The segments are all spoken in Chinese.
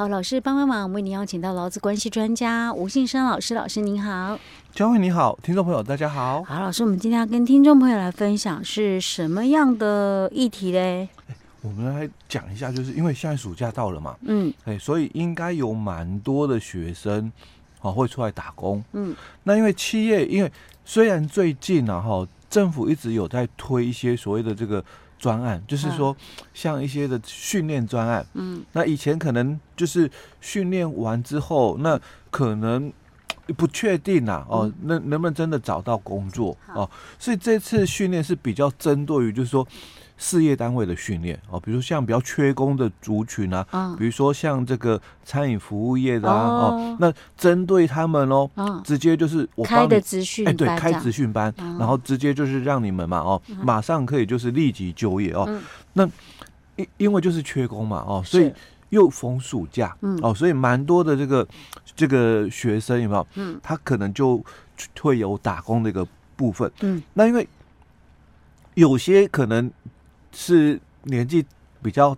好，老师帮帮忙，为您邀请到劳资关系专家吴信生老师，老师您好，佳慧你好，听众朋友大家好。好，老师，我们今天要跟听众朋友来分享是什么样的议题嘞？我们来讲一下，就是因为现在暑假到了嘛，嗯，哎，所以应该有蛮多的学生啊会出来打工，嗯，那因为企业，因为虽然最近啊哈，政府一直有在推一些所谓的这个专案，就是说像一些的训练专案，嗯，那以前可能就是训练完之后，那可能不确定呐，哦，能能不能真的找到工作哦，所以这次训练是比较针对于就是说。事业单位的训练哦，比如说像比较缺工的族群啊，嗯、比如说像这个餐饮服务业的啊，哦，哦，那针对他们哦，嗯、直接就是我开的职训，哎，对，开职训班，嗯，然后直接就是让你们嘛，哦，嗯、马上可以就是立即就业哦。嗯、那因因为就是缺工嘛，哦，所以又逢暑假，嗯，哦，所以蛮多的这个这个学生有没有？嗯，他可能就会有打工的一个部分，嗯，那因为有些可能是。年纪比较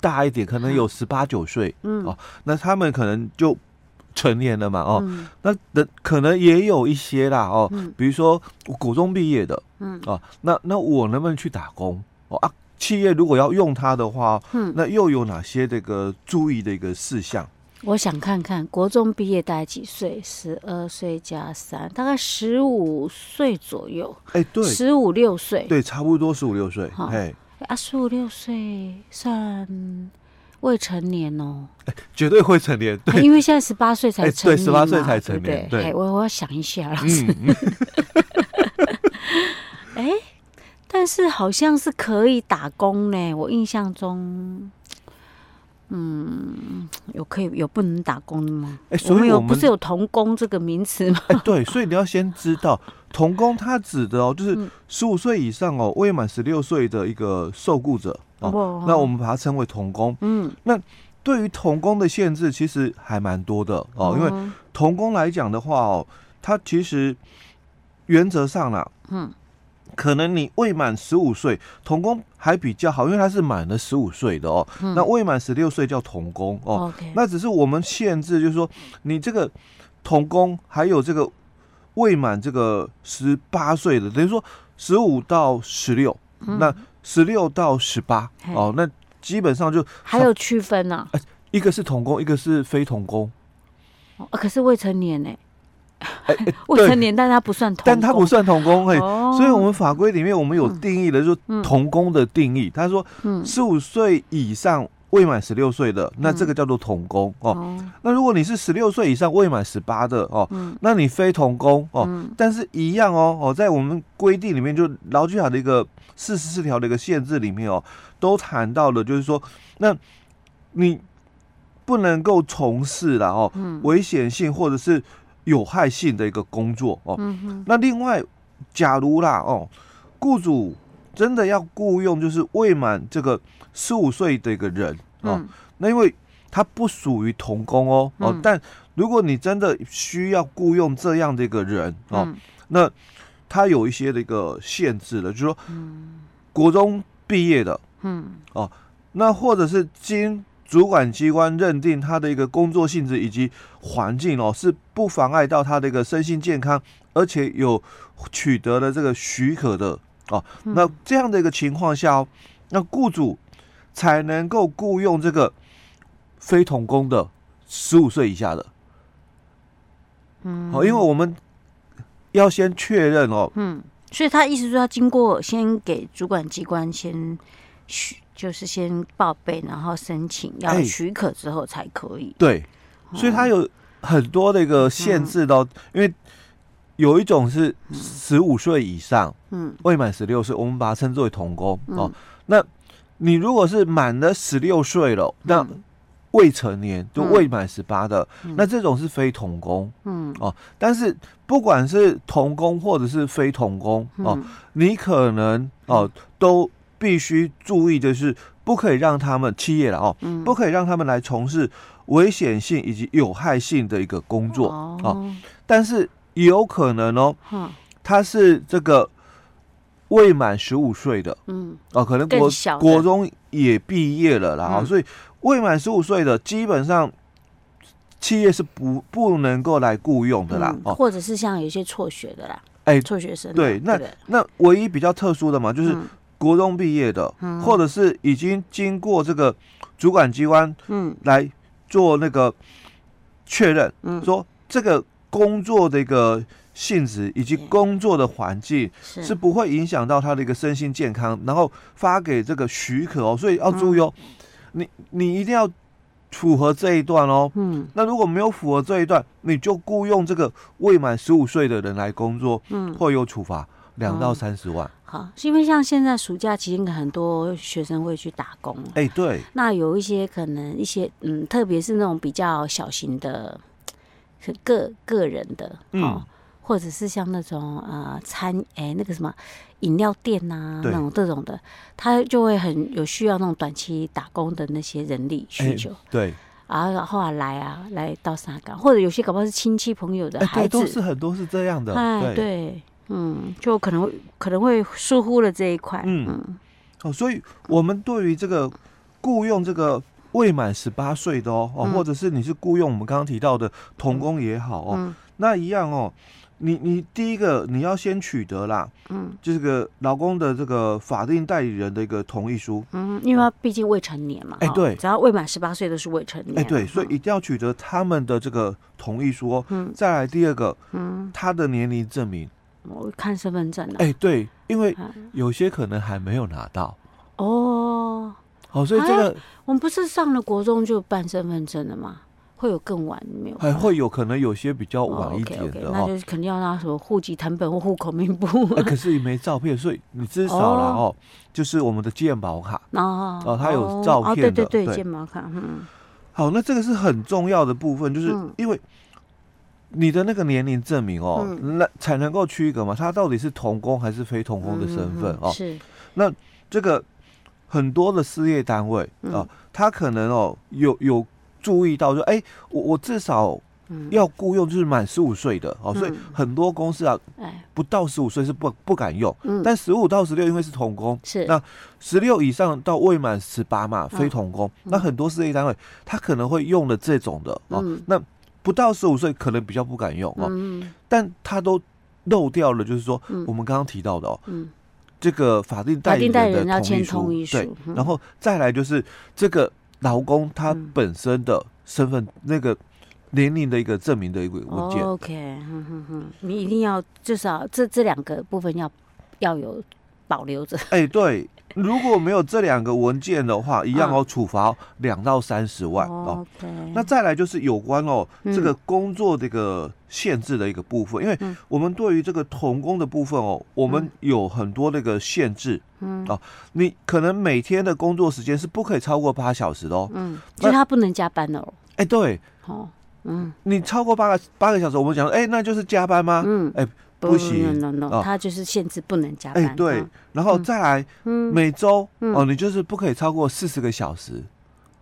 大一点，可能有十八九岁，嗯哦，那他们可能就成年了嘛，哦，嗯、那的可能也有一些啦，哦，嗯、比如说国中毕业的，嗯，哦，那那我能不能去打工？哦啊，企业如果要用它的话，嗯，那又有哪些这个注意的一个事项？我想看看国中毕业大概几岁？十二岁加三，大概十五岁左右。哎，对，十五六岁，对，差不多十五六岁，哎。啊，十五六岁算未成年哦，欸、绝对会成年，对，因为现在十八岁才成年、欸、对，十八岁才成年，对，对。我我要想一下，老师，哎、嗯欸，但是好像是可以打工呢，我印象中。嗯，有可以有不能打工的吗？哎、欸，所以有不是有童工这个名词吗？哎、欸，对，所以你要先知道童工，它指的哦，就是十五岁以上哦，未满十六岁的一个受雇者哦，哦。那我们把它称为童工。嗯，那对于童工的限制其实还蛮多的哦，因为童工来讲的话哦，它其实原则上啦，嗯。可能你未满十五岁，童工还比较好，因为他是满了十五岁的哦。嗯、那未满十六岁叫童工哦。那只是我们限制，就是说你这个童工还有这个未满这个十八岁的，等于说十五到十六，那十六到十八哦，那基本上就还有区分呢。一个是童工，一个是非童工。哦，可是未成年呢。哎、欸，未成年，但他不算童工，但他不算童工，哎、哦，所以我们法规里面我们有定义的，就是童工的定义。他、嗯、说，十五岁以上未满十六岁的、嗯，那这个叫做童工哦，哦。那如果你是十六岁以上未满十八的哦、嗯，那你非童工哦、嗯。但是一样哦哦，在我们规定里面，就劳基法的一个四十四条的一个限制里面哦，都谈到了，就是说，那你不能够从事了哦，危险性或者是。有害性的一个工作哦、嗯，那另外，假如啦哦，雇主真的要雇佣，就是未满这个十五岁的一个人哦、嗯，那因为他不属于童工哦哦、嗯，但如果你真的需要雇佣这样的一个人哦、嗯，那他有一些的一个限制了，就是说，国中毕业的，嗯。哦，那或者是经。主管机关认定他的一个工作性质以及环境哦，是不妨碍到他的一个身心健康，而且有取得了这个许可的哦。那这样的一个情况下哦，那雇主才能够雇佣这个非童工的十五岁以下的。嗯，好，因为我们要先确认哦。嗯，所以他意思说要经过先给主管机关先许。就是先报备，然后申请要许可之后才可以。欸、对，所以它有很多的一个限制的、哦嗯，因为有一种是十五岁以上，嗯，未满十六岁，我们把它称作为童工、嗯、哦。那你如果是满了十六岁了，那未成年就未满十八的、嗯，那这种是非童工，嗯。哦。但是不管是童工或者是非童工哦，你可能哦都。必须注意的是，不可以让他们企业了哦、嗯，不可以让他们来从事危险性以及有害性的一个工作哦，哦。但是有可能哦，他是这个未满十五岁的，嗯，哦，可能国国中也毕业了啦，哦，所以未满十五岁的基本上企业是不不能够来雇佣的啦，哦，或者是像有一些辍学的啦，哎，辍学生，对，那那唯一比较特殊的嘛，就是国中毕业的，或者是已经经过这个主管机关，嗯，来做那个确认，嗯，说这个工作的一个性质以及工作的环境是。不会影响到他的一个身心健康，然后发给这个许可哦，所以要注意哦，你你一定要。符合这一段哦，嗯，那如果没有符合这一段，你就雇佣这个未满十五岁的人来工作，嗯，会有处罚两到三十万。好，是因为像现在暑假期间，很多学生会去打工，哎，对，那有一些可能一些，嗯，特别是那种比较小型的，是个个人的，嗯。或者是像那种呃餐哎、欸、那个什么饮料店呐、啊，那种这种的，他就会很有需要那种短期打工的那些人力需求。欸、对，然后后来来啊来到沙港，或者有些搞不好是亲戚朋友的孩子，是很多是这样的。哎，对，对，嗯，就可能会可能会疏忽了这一块。嗯。嗯。哦，所以我们对于这个雇佣这个未满十八岁的哦哦，或者是你是雇佣我们刚刚提到的童工也好哦，嗯、那一样哦。你你第一个你要先取得啦，嗯，就是个劳工的这个法定代理人的一个同意书，嗯，因为他毕竟未成年嘛，哎、欸，对，只要未满十八岁都是未成年，哎、欸，对，所以一定要取得他们的这个同意书哦，嗯，再来第二个，嗯，他的年龄证明，我看身份证了，哎、欸，对，因为有些可能还没有拿到，哦，好，所以这个、啊、我们不是上了国中就办身份证了吗？会有更晚没有？还会有可能有些比较晚一点的、哦。okay, okay, 那就是肯定要拿什么户籍謄本或户口名簿、欸。可是你没照片，所以你至少了哦，哦，就是我们的健保卡。哦，哦，它有照片的，哦、对对对，健保卡。嗯，好，那这个是很重要的部分，就是因为你的那个年龄证明哦，嗯、那才能够区隔嘛，他到底是童工还是非童工的身份、嗯、哦。是，那这个很多的事业单位啊，他、哦、可能哦有有。注意到说，哎、欸，我我至少要雇佣就是满十五岁的哦、嗯，所以很多公司啊，不到十五岁是不不敢用，嗯、但十五到十六因为是童工，是。那十六以上到未满十八嘛，非童工、嗯，那很多事业单位他可能会用的这种的哦、嗯，那不到十五岁可能比较不敢用哦，嗯、但他都漏掉了，就是说、嗯、我们刚刚提到的哦、嗯，这个法定代理人的同意书，对、嗯，然后再来就是这个。劳工他本身的身份、嗯、那个年龄的一个证明的一个文件。OK，哼哼哼，你一定要至少这这两个部分要要有保留着。哎、欸，对，如果没有这两个文件的话，一样哦处罚两到三十万哦。那再来就是有关哦、嗯、这个工作这个限制的一个部分，因为我们对于这个童工的部分哦，我们有很多那个限制。嗯哦，你可能每天的工作时间是不可以超过八小时的哦。嗯，所以他不能加班哦。哎、欸，对。哦，嗯，你超过八个八个小时，我们讲，哎、欸，那就是加班吗？嗯，哎、欸，不行，no no no，哦，他就是限制不能加班。哎、欸，对，然后再来，嗯，每周、嗯、哦，你就是不可以超过四十个小时。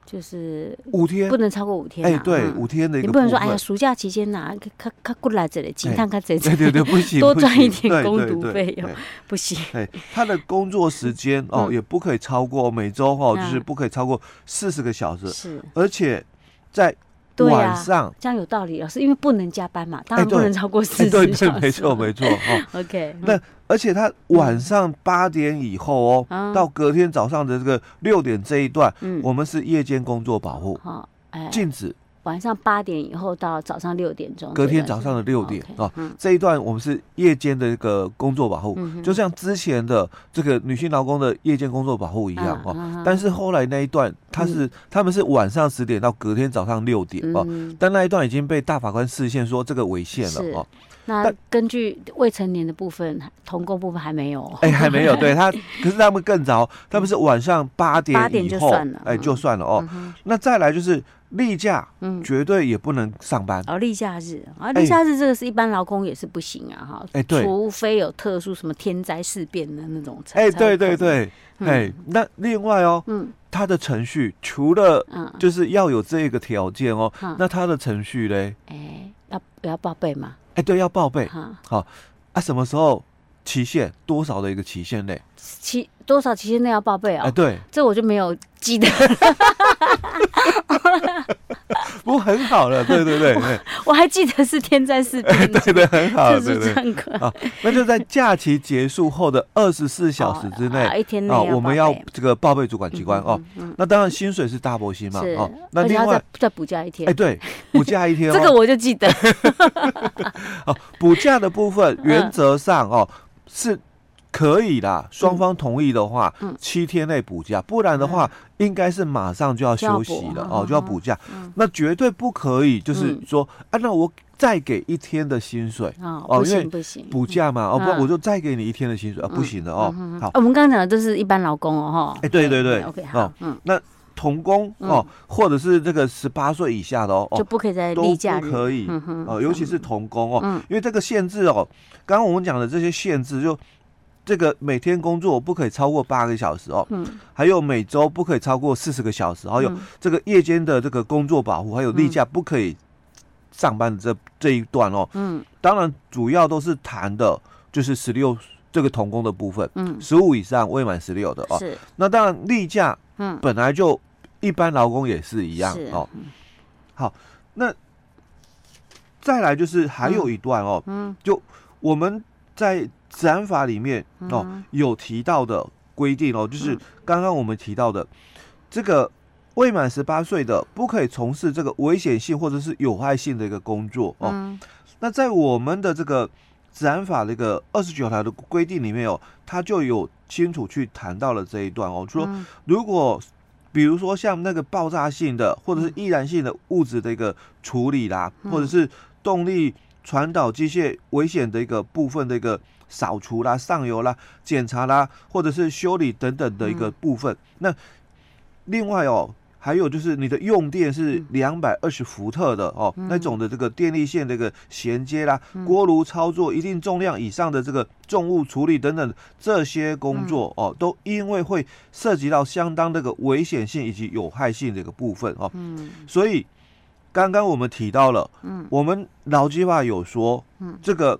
就是五天，不能超过五天。哎、欸，对、嗯，五天的一个。你不能说，哎呀，暑假期间呐，看看过来这里，经常他这里，对对对，不行，多赚一点工读费用，不行。哎，他的工作时间哦、嗯，也不可以超过每周哦，就是不可以超过四十个小时。是，而且在。晚上、啊、这样有道理，老师因为不能加班嘛，当然不能超过四十小时、欸。对对，没错没错哦。OK，那而且他晚上八点以后哦、嗯，到隔天早上的这个六点这一段，嗯，我们是夜间工作保护，禁止。晚上八点以后到早上六点钟，隔天早上的六点啊、这一段我们是夜间的一个工作保护、嗯，就像之前的这个女性劳工的夜间工作保护一样哦、嗯。但是后来那一段，他是、嗯、他们是晚上十点到隔天早上六点哦、嗯，但那一段已经被大法官视线说这个违宪了哦。那根据未成年的部分，童工部分还没有，哎、欸，还没有，对他，可是他们更早，他们是晚上八点八点就算了，哎、欸，就算了哦、嗯。那再来就是。例假，嗯，绝对也不能上班。哦，例假日啊，例假日这个是一般劳工也是不行啊，哈、欸。哎，对，除非有特殊什么天灾事变的那种。哎、欸，对对对，哎、嗯，那另外哦，嗯，他的程序除了，就是要有这个条件哦、嗯，那他的程序嘞？哎、欸，要要报备吗？哎、欸，对，要报备。好，啊，什么时候？期限多少的一个期限内？期多少期限内要报备啊？哎、欸，对，这我就没有记得。不过很好了，对对对，我，我还记得是天灾四天，对对，很好，对对，对对，好，那就在假期结束后的二十四小时之内，哦，一天内啊，我们要这个报备主管机关哦。那当然薪水是大波薪嘛，哦，那另外再补假一天，哎，对，补假一天，这个我就记得。哦，补假的部分原则上哦是。可以啦，双方同意的话，嗯、七天内补假，不然的话，嗯、应该是马上就要休息了哦，就要补假。嗯、那绝对不可以，就是说，嗯、啊，那我再给一天的薪水哦，哦，因为不行，补假嘛，嗯、哦，不，我就再给你一天的薪水，啊，不行的哦。好，我们刚刚讲的都是一般劳工哦，哈。哎，对对对，OK，好，嗯，那童工哦，或者是这个十八岁以下的哦，就不可以在例假，不可以哦，尤其是童工哦，因为这个限制哦，刚刚我们讲的这些限制就。这个每天工作不可以超过八个小时哦，嗯，还有每周不可以超过四十个小时，还有这个夜间的这个工作保护，还有例假不可以上班的这这一段哦，嗯，当然主要都是谈的就是十六这个童工的部分，嗯，十五以上未满十六的哦，是，那当然例假，嗯，本来就一般劳工也是一样哦，好，那再来就是还有一段哦，嗯，就我们在。治安法里面哦有提到的规定哦，就是刚刚我们提到的这个未满十八岁的不可以从事这个危险性或者是有害性的一个工作哦。那在我们的这个治安法的一个二十九条的规定里面哦，它就有清楚去谈到了这一段哦，说如果比如说像那个爆炸性的或者是易燃性的物质的一个处理啦，或者是动力传导机械危险的一个部分的一个。扫除啦、上游啦、检查啦，或者是修理等等的一个部分。嗯、那另外哦，还有就是你的用电是两百二十伏特的哦，嗯、那种的这个电力线这个衔接啦、嗯、锅炉操作、一定重量以上的这个重物处理等等这些工作、嗯、哦，都因为会涉及到相当这个危险性以及有害性的一个部分哦。嗯，所以刚刚我们提到了，嗯，我们劳基法有说，嗯，这个。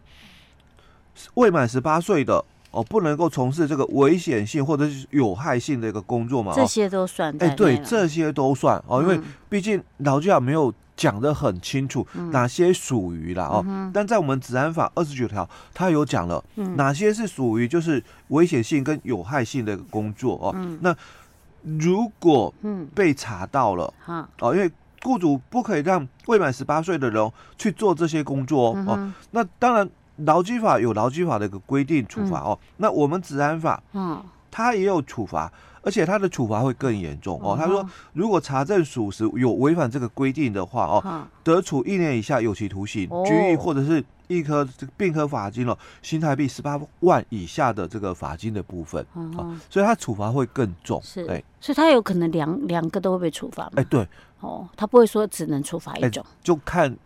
未满十八岁的哦，不能够从事这个危险性或者是有害性的一个工作嘛？这些都算。哎，对，这些都算哦，因为毕竟劳基法没有讲得很清楚哪些属于啦哦。但在我们治安法二十九条，它有讲了哪些是属于就是危险性跟有害性的一个工作哦。那如果被查到了，哦，因为雇主不可以让未满十八岁的人去做这些工作哦。那当然。劳基法有劳基法的一个规定处罚哦，嗯、那我们治安法，嗯，它也有处罚，而且它的处罚会更严重哦。他说，如果查证属实有违反这个规定的话哦，嗯、得处一年以下有期徒刑、拘役、哦、或者是一颗这个并科罚金了，新台币十八万以下的这个罚金的部分，嗯、哦，所以它处罚会更重。是，哎所以它有可能两两个都会被处罚吗？哎，对，哦，他不会说只能处罚一种，就看。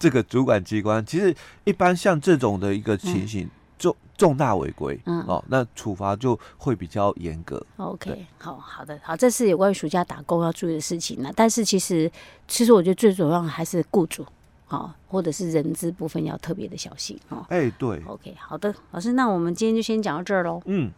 这个主管机关其实一般像这种的一个情形，重重大违规，嗯，哦，那处罚就会比较严格。OK，好好的，好，这是有关于暑假打工要注意的事情呢。但是其实，其实我觉得最主要还是雇主，好，或者是人资部分要特别的小心哦。哎，对。OK，好的，老师，那我们今天就先讲到这儿喽。嗯。